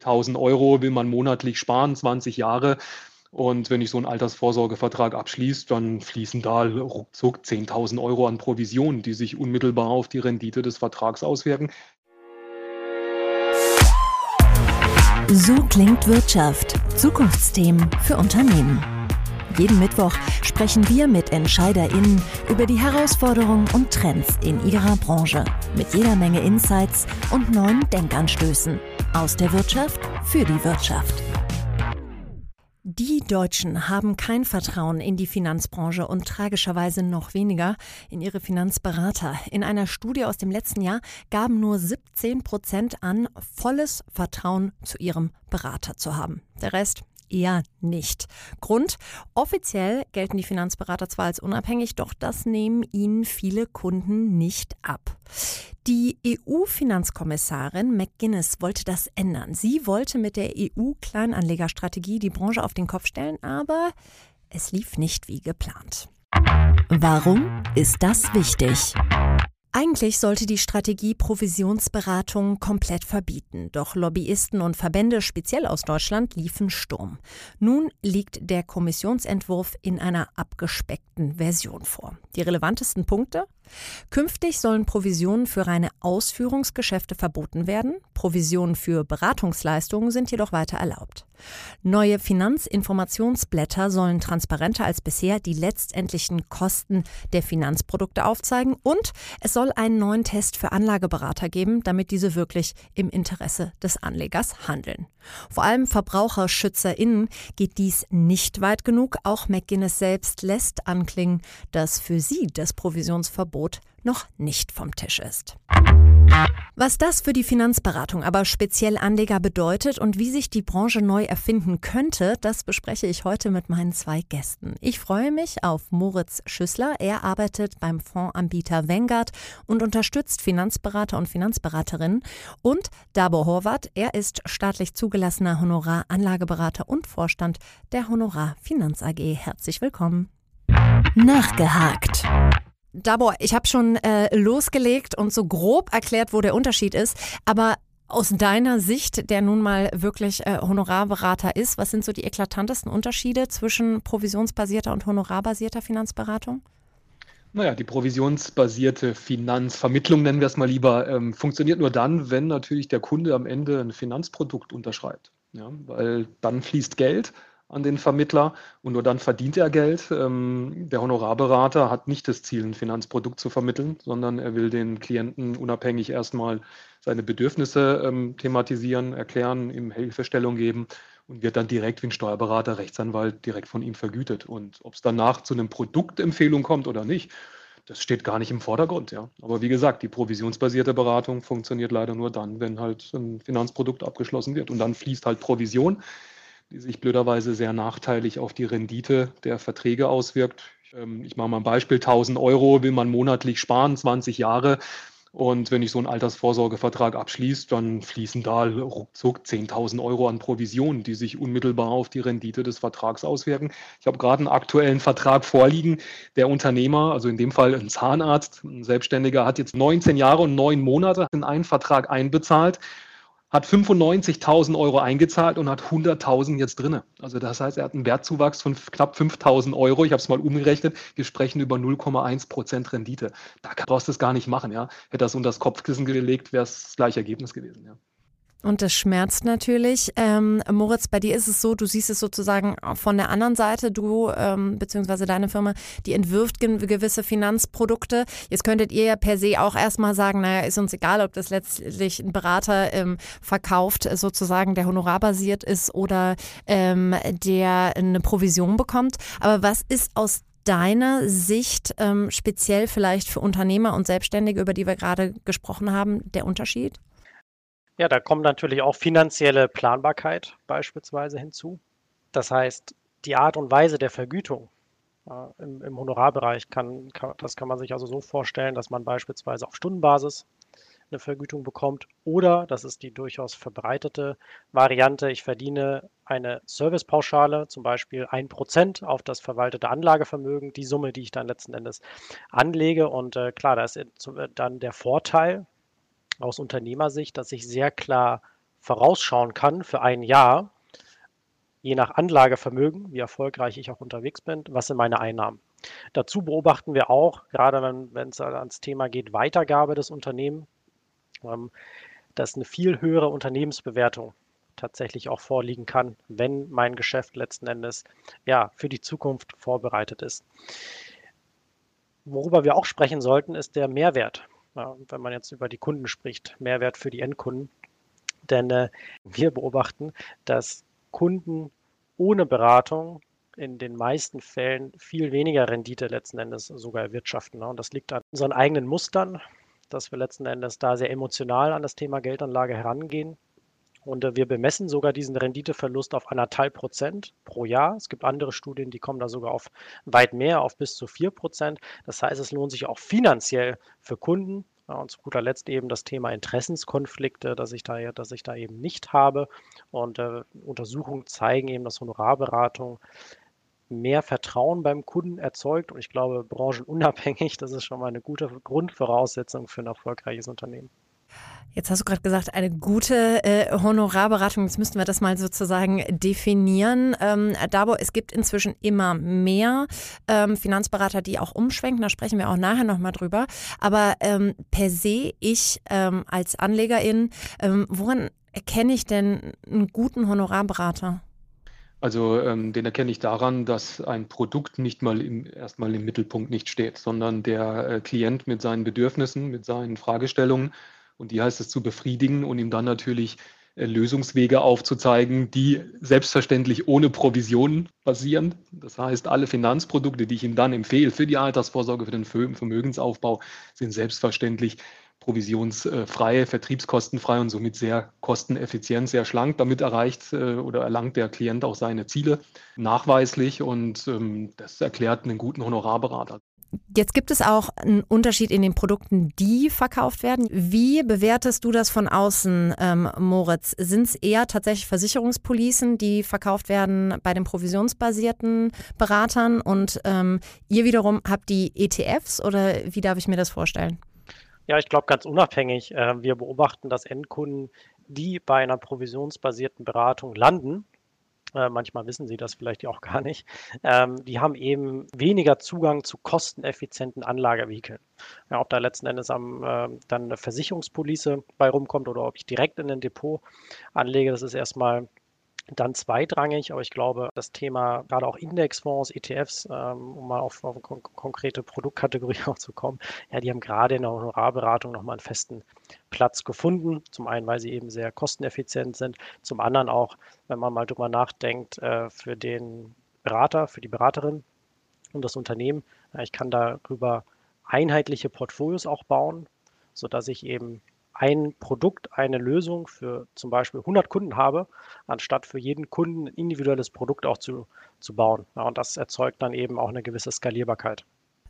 1000 Euro will man monatlich sparen, 20 Jahre. Und wenn ich so einen Altersvorsorgevertrag abschließe, dann fließen da ruckzuck 10.000 Euro an Provisionen, die sich unmittelbar auf die Rendite des Vertrags auswirken. So klingt Wirtschaft. Zukunftsthemen für Unternehmen. Jeden Mittwoch sprechen wir mit EntscheiderInnen über die Herausforderungen und Trends in ihrer Branche. Mit jeder Menge Insights und neuen Denkanstößen. Aus der Wirtschaft für die Wirtschaft. Die Deutschen haben kein Vertrauen in die Finanzbranche und tragischerweise noch weniger in ihre Finanzberater. In einer Studie aus dem letzten Jahr gaben nur 17 Prozent an, volles Vertrauen zu ihrem Berater zu haben. Der Rest eher nicht. Grund, offiziell gelten die Finanzberater zwar als unabhängig, doch das nehmen ihnen viele Kunden nicht ab. Die EU-Finanzkommissarin McGuinness wollte das ändern. Sie wollte mit der EU-Kleinanlegerstrategie die Branche auf den Kopf stellen, aber es lief nicht wie geplant. Warum ist das wichtig? Eigentlich sollte die Strategie Provisionsberatung komplett verbieten, doch Lobbyisten und Verbände speziell aus Deutschland liefen Sturm. Nun liegt der Kommissionsentwurf in einer abgespeckten Version vor. Die relevantesten Punkte? Künftig sollen Provisionen für reine Ausführungsgeschäfte verboten werden. Provisionen für Beratungsleistungen sind jedoch weiter erlaubt. Neue Finanzinformationsblätter sollen transparenter als bisher die letztendlichen Kosten der Finanzprodukte aufzeigen und es soll einen neuen Test für Anlageberater geben, damit diese wirklich im Interesse des Anlegers handeln. Vor allem VerbraucherschützerInnen geht dies nicht weit genug. Auch McGuinness selbst lässt anklingen, dass für sie das Provisionsverbot Angebot noch nicht vom Tisch ist. Was das für die Finanzberatung, aber speziell Anleger bedeutet und wie sich die Branche neu erfinden könnte, das bespreche ich heute mit meinen zwei Gästen. Ich freue mich auf Moritz Schüssler. Er arbeitet beim Fondsanbieter Vanguard und unterstützt Finanzberater und Finanzberaterinnen. Und Dabo Horvath. Er ist staatlich zugelassener Honoraranlageberater und Vorstand der Honorar Finanz AG. Herzlich willkommen. Nachgehakt. Dabor, ich habe schon äh, losgelegt und so grob erklärt, wo der Unterschied ist, aber aus deiner Sicht, der nun mal wirklich äh, Honorarberater ist, was sind so die eklatantesten Unterschiede zwischen provisionsbasierter und honorarbasierter Finanzberatung? Naja, die provisionsbasierte Finanzvermittlung, nennen wir es mal lieber, ähm, funktioniert nur dann, wenn natürlich der Kunde am Ende ein Finanzprodukt unterschreibt. Ja, weil dann fließt Geld an den Vermittler und nur dann verdient er Geld. Ähm, der Honorarberater hat nicht das Ziel, ein Finanzprodukt zu vermitteln, sondern er will den Klienten unabhängig erstmal seine Bedürfnisse ähm, thematisieren, erklären, ihm Hilfestellung geben und wird dann direkt wie ein Steuerberater, Rechtsanwalt direkt von ihm vergütet. Und ob es danach zu einem Produktempfehlung kommt oder nicht, das steht gar nicht im Vordergrund, ja. Aber wie gesagt, die provisionsbasierte Beratung funktioniert leider nur dann, wenn halt ein Finanzprodukt abgeschlossen wird. Und dann fließt halt Provision die sich blöderweise sehr nachteilig auf die Rendite der Verträge auswirkt. Ähm, ich mache mal ein Beispiel, 1000 Euro will man monatlich sparen, 20 Jahre. Und wenn ich so einen Altersvorsorgevertrag abschließe, dann fließen da ruckzuck 10.000 Euro an Provisionen, die sich unmittelbar auf die Rendite des Vertrags auswirken. Ich habe gerade einen aktuellen Vertrag vorliegen. Der Unternehmer, also in dem Fall ein Zahnarzt, ein Selbstständiger, hat jetzt 19 Jahre und 9 Monate in einen Vertrag einbezahlt hat 95.000 Euro eingezahlt und hat 100.000 jetzt drinne. Also das heißt, er hat einen Wertzuwachs von knapp 5.000 Euro. Ich habe es mal umgerechnet. Wir sprechen über 0,1 Prozent Rendite. Da brauchst du es gar nicht machen. Ja. Hätte das unter das Kopfkissen gelegt, wäre es das gleiche Ergebnis gewesen. Ja. Und das schmerzt natürlich. Ähm, Moritz, bei dir ist es so, du siehst es sozusagen von der anderen Seite, du ähm, beziehungsweise deine Firma, die entwirft gewisse Finanzprodukte. Jetzt könntet ihr ja per se auch erstmal sagen, naja, ist uns egal, ob das letztlich ein Berater ähm, verkauft, sozusagen, der honorarbasiert ist oder ähm, der eine Provision bekommt. Aber was ist aus deiner Sicht ähm, speziell vielleicht für Unternehmer und Selbstständige, über die wir gerade gesprochen haben, der Unterschied? Ja, da kommt natürlich auch finanzielle Planbarkeit beispielsweise hinzu. Das heißt, die Art und Weise der Vergütung äh, im, im, Honorarbereich kann, kann, das kann man sich also so vorstellen, dass man beispielsweise auf Stundenbasis eine Vergütung bekommt oder, das ist die durchaus verbreitete Variante, ich verdiene eine Servicepauschale, zum Beispiel ein Prozent auf das verwaltete Anlagevermögen, die Summe, die ich dann letzten Endes anlege. Und äh, klar, da ist dann der Vorteil, aus Unternehmersicht, dass ich sehr klar vorausschauen kann für ein Jahr, je nach Anlagevermögen, wie erfolgreich ich auch unterwegs bin, was sind meine Einnahmen. Dazu beobachten wir auch, gerade wenn, es ans Thema geht, Weitergabe des Unternehmens, ähm, dass eine viel höhere Unternehmensbewertung tatsächlich auch vorliegen kann, wenn mein Geschäft letzten Endes ja für die Zukunft vorbereitet ist. Worüber wir auch sprechen sollten, ist der Mehrwert. Ja, wenn man jetzt über die Kunden spricht, Mehrwert für die Endkunden. Denn äh, wir beobachten, dass Kunden ohne Beratung in den meisten Fällen viel weniger Rendite letzten Endes sogar erwirtschaften. Ne? Und das liegt an unseren eigenen Mustern, dass wir letzten Endes da sehr emotional an das Thema Geldanlage herangehen. Und äh, wir bemessen sogar diesen Renditeverlust auf anderthalb Prozent pro Jahr. Es gibt andere Studien, die kommen da sogar auf weit mehr, auf bis zu vier Prozent. Das heißt, es lohnt sich auch finanziell für Kunden. und zu guter Letzt eben das Thema Interessenskonflikte, dass ich da, dass ich da eben nicht habe. Und äh, Untersuchungen zeigen eben, dass Honorarberatung mehr Vertrauen beim Kunden erzeugt. Und ich glaube, branchenunabhängig, das ist schon mal eine gute Grundvoraussetzung für ein erfolgreiches Unternehmen. Jetzt hast du gerade gesagt, eine gute äh, Honorarberatung. Jetzt müssten wir das mal sozusagen definieren. Ähm, Dabo, es gibt inzwischen immer mehr ähm, Finanzberater, die auch umschwenken. Da sprechen wir auch nachher nochmal drüber. Aber ähm, per se, ich ähm, als Anlegerin, ähm, woran erkenne ich denn einen guten Honorarberater? Also ähm, den erkenne ich daran, dass ein Produkt nicht mal im, erstmal im Mittelpunkt nicht steht, sondern der äh, Klient mit seinen Bedürfnissen, mit seinen Fragestellungen und die heißt es zu befriedigen und ihm dann natürlich äh, Lösungswege aufzuzeigen, die selbstverständlich ohne Provisionen basieren. Das heißt, alle Finanzprodukte, die ich ihm dann empfehle für die Altersvorsorge, für den Vermögensaufbau, sind selbstverständlich provisionsfrei, vertriebskostenfrei und somit sehr kosteneffizient, sehr schlank. Damit erreicht äh, oder erlangt der Klient auch seine Ziele nachweislich und ähm, das erklärt einen guten Honorarberater. Jetzt gibt es auch einen Unterschied in den Produkten, die verkauft werden. Wie bewertest du das von außen, ähm, Moritz? Sind es eher tatsächlich Versicherungspolicen, die verkauft werden bei den provisionsbasierten Beratern und ähm, ihr wiederum habt die ETFs oder wie darf ich mir das vorstellen? Ja, ich glaube ganz unabhängig. Äh, wir beobachten, dass Endkunden, die bei einer provisionsbasierten Beratung landen, äh, manchmal wissen sie das vielleicht auch gar nicht, ähm, die haben eben weniger Zugang zu kosteneffizienten Anlagevehikeln. Ja, ob da letzten Endes am, äh, dann eine Versicherungspolice bei rumkommt oder ob ich direkt in ein Depot anlege, das ist erstmal dann zweitrangig, aber ich glaube, das Thema gerade auch Indexfonds, ETFs, ähm, um mal auf, auf kon konkrete Produktkategorie auch zu kommen, ja, die haben gerade in der Honorarberatung nochmal einen festen Platz gefunden. Zum einen, weil sie eben sehr kosteneffizient sind, zum anderen auch, wenn man mal drüber nachdenkt, äh, für den Berater, für die Beraterin und das Unternehmen. Ja, ich kann darüber einheitliche Portfolios auch bauen, sodass ich eben ein Produkt, eine Lösung für zum Beispiel 100 Kunden habe, anstatt für jeden Kunden ein individuelles Produkt auch zu, zu bauen. Ja, und das erzeugt dann eben auch eine gewisse Skalierbarkeit.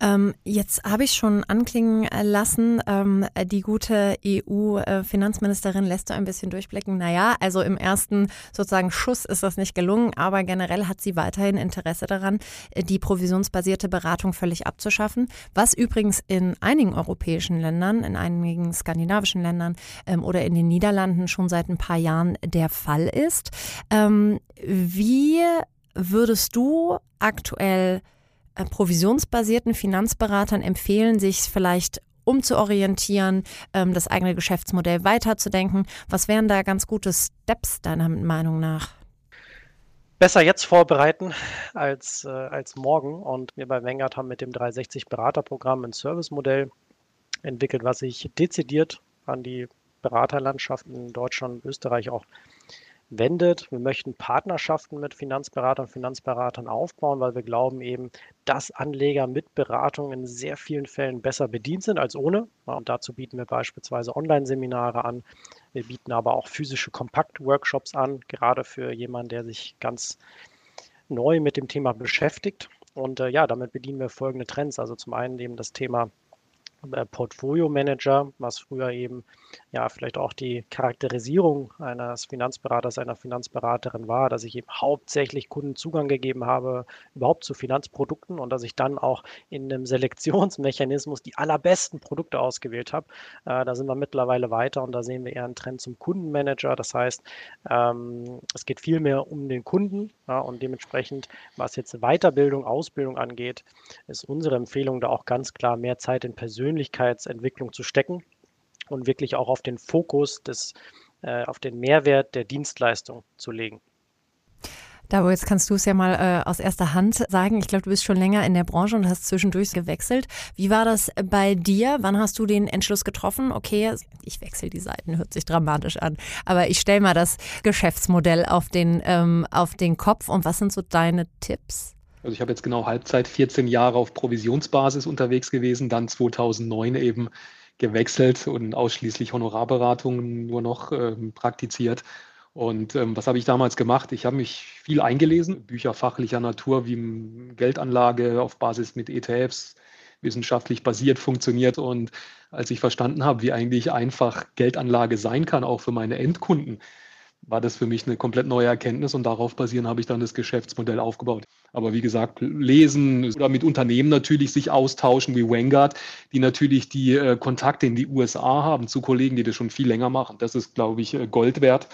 Ähm, jetzt habe ich schon anklingen lassen, ähm, die gute EU-Finanzministerin lässt so ein bisschen durchblicken. Naja, also im ersten sozusagen Schuss ist das nicht gelungen, aber generell hat sie weiterhin Interesse daran, die provisionsbasierte Beratung völlig abzuschaffen, was übrigens in einigen europäischen Ländern, in einigen skandinavischen Ländern ähm, oder in den Niederlanden schon seit ein paar Jahren der Fall ist. Ähm, wie würdest du aktuell äh, provisionsbasierten Finanzberatern empfehlen, sich vielleicht umzuorientieren, ähm, das eigene Geschäftsmodell weiterzudenken. Was wären da ganz gute Steps deiner Meinung nach? Besser jetzt vorbereiten als, äh, als morgen. Und wir bei Wengert haben mit dem 360 Beraterprogramm ein Servicemodell entwickelt, was sich dezidiert an die Beraterlandschaft in Deutschland und Österreich auch wendet. Wir möchten Partnerschaften mit Finanzberatern und Finanzberatern aufbauen, weil wir glauben eben, dass Anleger mit Beratung in sehr vielen Fällen besser bedient sind als ohne. Und dazu bieten wir beispielsweise Online-Seminare an. Wir bieten aber auch physische Kompakt-Workshops an, gerade für jemanden, der sich ganz neu mit dem Thema beschäftigt. Und äh, ja, damit bedienen wir folgende Trends. Also zum einen eben das Thema Portfolio Manager, was früher eben ja vielleicht auch die Charakterisierung eines Finanzberaters, einer Finanzberaterin war, dass ich eben hauptsächlich Kunden Zugang gegeben habe, überhaupt zu Finanzprodukten und dass ich dann auch in einem Selektionsmechanismus die allerbesten Produkte ausgewählt habe. Äh, da sind wir mittlerweile weiter und da sehen wir eher einen Trend zum Kundenmanager. Das heißt, ähm, es geht viel mehr um den Kunden ja, und dementsprechend, was jetzt Weiterbildung, Ausbildung angeht, ist unsere Empfehlung da auch ganz klar mehr Zeit in Persönlichkeitsentwicklung zu stecken und wirklich auch auf den Fokus des, äh, auf den Mehrwert der Dienstleistung zu legen. Dabo, jetzt kannst du es ja mal äh, aus erster Hand sagen. Ich glaube, du bist schon länger in der Branche und hast zwischendurch gewechselt. Wie war das bei dir? Wann hast du den Entschluss getroffen? Okay, ich wechsle die Seiten, hört sich dramatisch an. Aber ich stelle mal das Geschäftsmodell auf den, ähm, auf den Kopf. Und was sind so deine Tipps? Also ich habe jetzt genau Halbzeit 14 Jahre auf Provisionsbasis unterwegs gewesen, dann 2009 eben gewechselt und ausschließlich Honorarberatungen nur noch ähm, praktiziert. Und ähm, was habe ich damals gemacht? Ich habe mich viel eingelesen, Bücher fachlicher Natur, wie Geldanlage auf Basis mit ETFs wissenschaftlich basiert funktioniert. Und als ich verstanden habe, wie eigentlich einfach Geldanlage sein kann, auch für meine Endkunden, war das für mich eine komplett neue Erkenntnis und darauf basierend habe ich dann das Geschäftsmodell aufgebaut. Aber wie gesagt, lesen oder mit Unternehmen natürlich sich austauschen wie Vanguard, die natürlich die äh, Kontakte in die USA haben zu Kollegen, die das schon viel länger machen. Das ist, glaube ich, äh, Gold wert.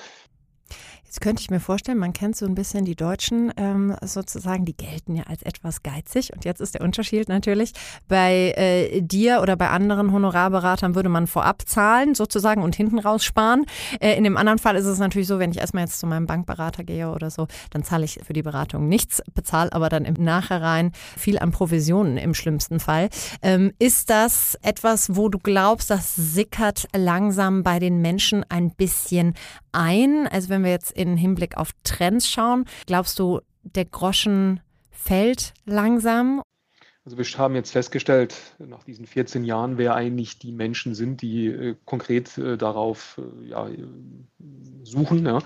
Jetzt könnte ich mir vorstellen, man kennt so ein bisschen die Deutschen ähm, sozusagen, die gelten ja als etwas geizig. Und jetzt ist der Unterschied natürlich, bei äh, dir oder bei anderen Honorarberatern würde man vorab zahlen sozusagen und hinten raus sparen. Äh, in dem anderen Fall ist es natürlich so, wenn ich erstmal jetzt zu meinem Bankberater gehe oder so, dann zahle ich für die Beratung nichts, bezahle aber dann im Nachhinein viel an Provisionen im schlimmsten Fall. Ähm, ist das etwas, wo du glaubst, das sickert langsam bei den Menschen ein bisschen ein? Also wenn wir jetzt in Hinblick auf Trends schauen, glaubst du, der Groschen fällt langsam? Also wir haben jetzt festgestellt, nach diesen 14 Jahren, wer eigentlich die Menschen sind, die äh, konkret äh, darauf äh, ja, suchen. Ja.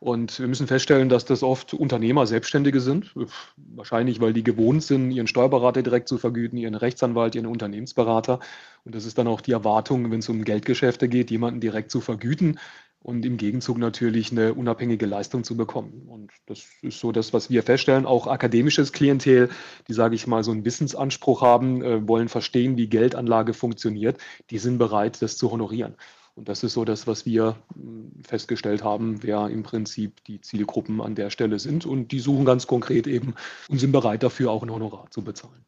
Und wir müssen feststellen, dass das oft Unternehmer, Selbstständige sind. Wahrscheinlich, weil die gewohnt sind, ihren Steuerberater direkt zu vergüten, ihren Rechtsanwalt, ihren Unternehmensberater. Und das ist dann auch die Erwartung, wenn es um Geldgeschäfte geht, jemanden direkt zu vergüten und im Gegenzug natürlich eine unabhängige Leistung zu bekommen. Und das ist so das, was wir feststellen. Auch akademisches Klientel, die, sage ich mal, so einen Wissensanspruch haben, äh, wollen verstehen, wie Geldanlage funktioniert, die sind bereit, das zu honorieren. Und das ist so das, was wir hm, festgestellt haben, wer im Prinzip die Zielgruppen an der Stelle sind. Und die suchen ganz konkret eben und sind bereit dafür auch ein Honorar zu bezahlen.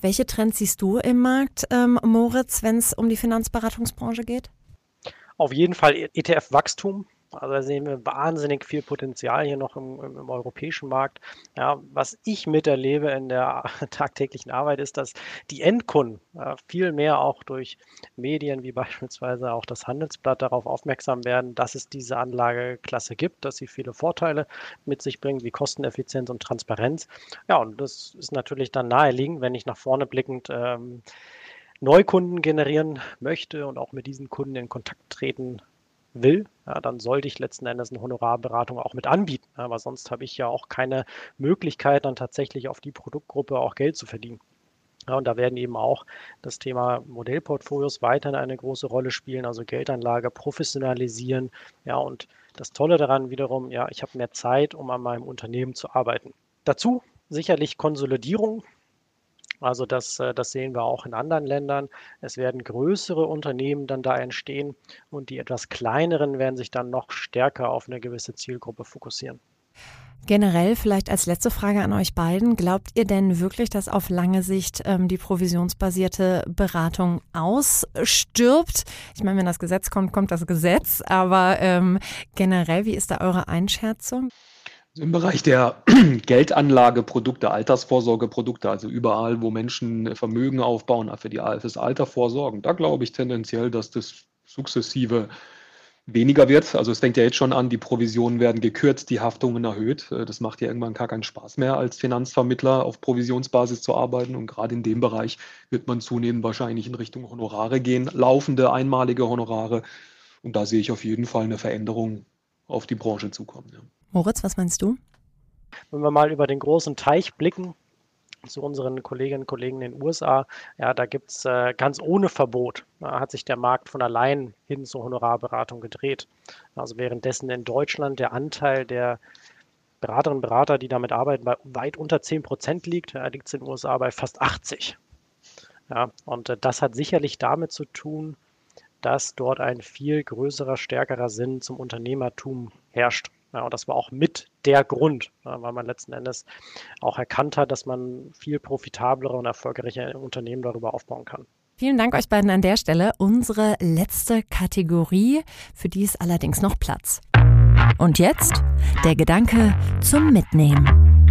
Welche Trends siehst du im Markt, ähm, Moritz, wenn es um die Finanzberatungsbranche geht? Auf jeden Fall ETF-Wachstum. Also da sehen wir wahnsinnig viel Potenzial hier noch im, im, im, europäischen Markt. Ja, was ich miterlebe in der tagtäglichen Arbeit ist, dass die Endkunden äh, viel mehr auch durch Medien wie beispielsweise auch das Handelsblatt darauf aufmerksam werden, dass es diese Anlageklasse gibt, dass sie viele Vorteile mit sich bringt, wie Kosteneffizienz und Transparenz. Ja, und das ist natürlich dann naheliegend, wenn ich nach vorne blickend ähm, Neukunden generieren möchte und auch mit diesen Kunden in Kontakt treten will, ja, dann sollte ich letzten Endes eine Honorarberatung auch mit anbieten. Aber sonst habe ich ja auch keine Möglichkeit, dann tatsächlich auf die Produktgruppe auch Geld zu verdienen. Ja, und da werden eben auch das Thema Modellportfolios weiterhin eine große Rolle spielen, also Geldanlage professionalisieren. Ja, und das Tolle daran wiederum, ja, ich habe mehr Zeit, um an meinem Unternehmen zu arbeiten. Dazu sicherlich Konsolidierung. Also das, äh, das sehen wir auch in anderen Ländern. Es werden größere Unternehmen dann da entstehen und die etwas kleineren werden sich dann noch stärker auf eine gewisse Zielgruppe fokussieren. Generell vielleicht als letzte Frage an euch beiden. Glaubt ihr denn wirklich, dass auf lange Sicht ähm, die provisionsbasierte Beratung ausstirbt? Ich meine, wenn das Gesetz kommt, kommt das Gesetz. Aber ähm, generell, wie ist da eure Einschätzung? Im Bereich der Geldanlageprodukte, Altersvorsorgeprodukte, also überall, wo Menschen Vermögen aufbauen, für, die, fürs Alter vorsorgen, da glaube ich tendenziell, dass das sukzessive weniger wird. Also es fängt ja jetzt schon an, die Provisionen werden gekürzt, die Haftungen erhöht. Das macht ja irgendwann gar keinen Spaß mehr, als Finanzvermittler auf Provisionsbasis zu arbeiten. Und gerade in dem Bereich wird man zunehmend wahrscheinlich in Richtung Honorare gehen, laufende, einmalige Honorare. Und da sehe ich auf jeden Fall eine Veränderung auf die Branche zukommen. Ja. Moritz, was meinst du? Wenn wir mal über den großen Teich blicken, zu unseren Kolleginnen und Kollegen in den USA. Ja, da gibt es äh, ganz ohne Verbot, da hat sich der Markt von allein hin zur Honorarberatung gedreht. Also währenddessen in Deutschland der Anteil der Beraterinnen und Berater, die damit arbeiten, bei weit unter 10 Prozent liegt, ja, liegt es in den USA bei fast 80. Ja, und äh, das hat sicherlich damit zu tun, dass dort ein viel größerer, stärkerer Sinn zum Unternehmertum herrscht. Ja, und das war auch mit der Grund, weil man letzten Endes auch erkannt hat, dass man viel profitablere und erfolgreiche Unternehmen darüber aufbauen kann. Vielen Dank euch beiden an der Stelle. Unsere letzte Kategorie, für die ist allerdings noch Platz. Und jetzt der Gedanke zum Mitnehmen.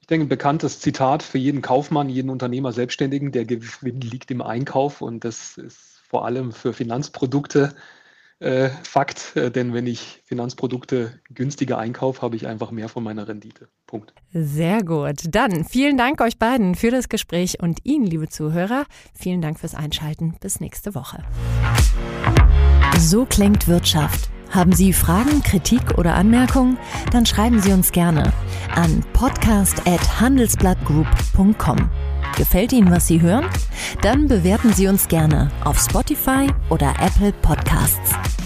Ich denke, ein bekanntes Zitat für jeden Kaufmann, jeden Unternehmer, Selbstständigen, der Gewinn liegt im Einkauf und das ist vor allem für Finanzprodukte äh, Fakt, äh, denn wenn ich Finanzprodukte günstiger einkaufe, habe ich einfach mehr von meiner Rendite. Punkt. Sehr gut. Dann vielen Dank euch beiden für das Gespräch und Ihnen, liebe Zuhörer, vielen Dank fürs Einschalten. Bis nächste Woche. So klingt Wirtschaft. Haben Sie Fragen, Kritik oder Anmerkungen? Dann schreiben Sie uns gerne an podcast@handelsblattgroup.com. Gefällt Ihnen, was Sie hören? Dann bewerten Sie uns gerne auf Spotify oder Apple Podcasts.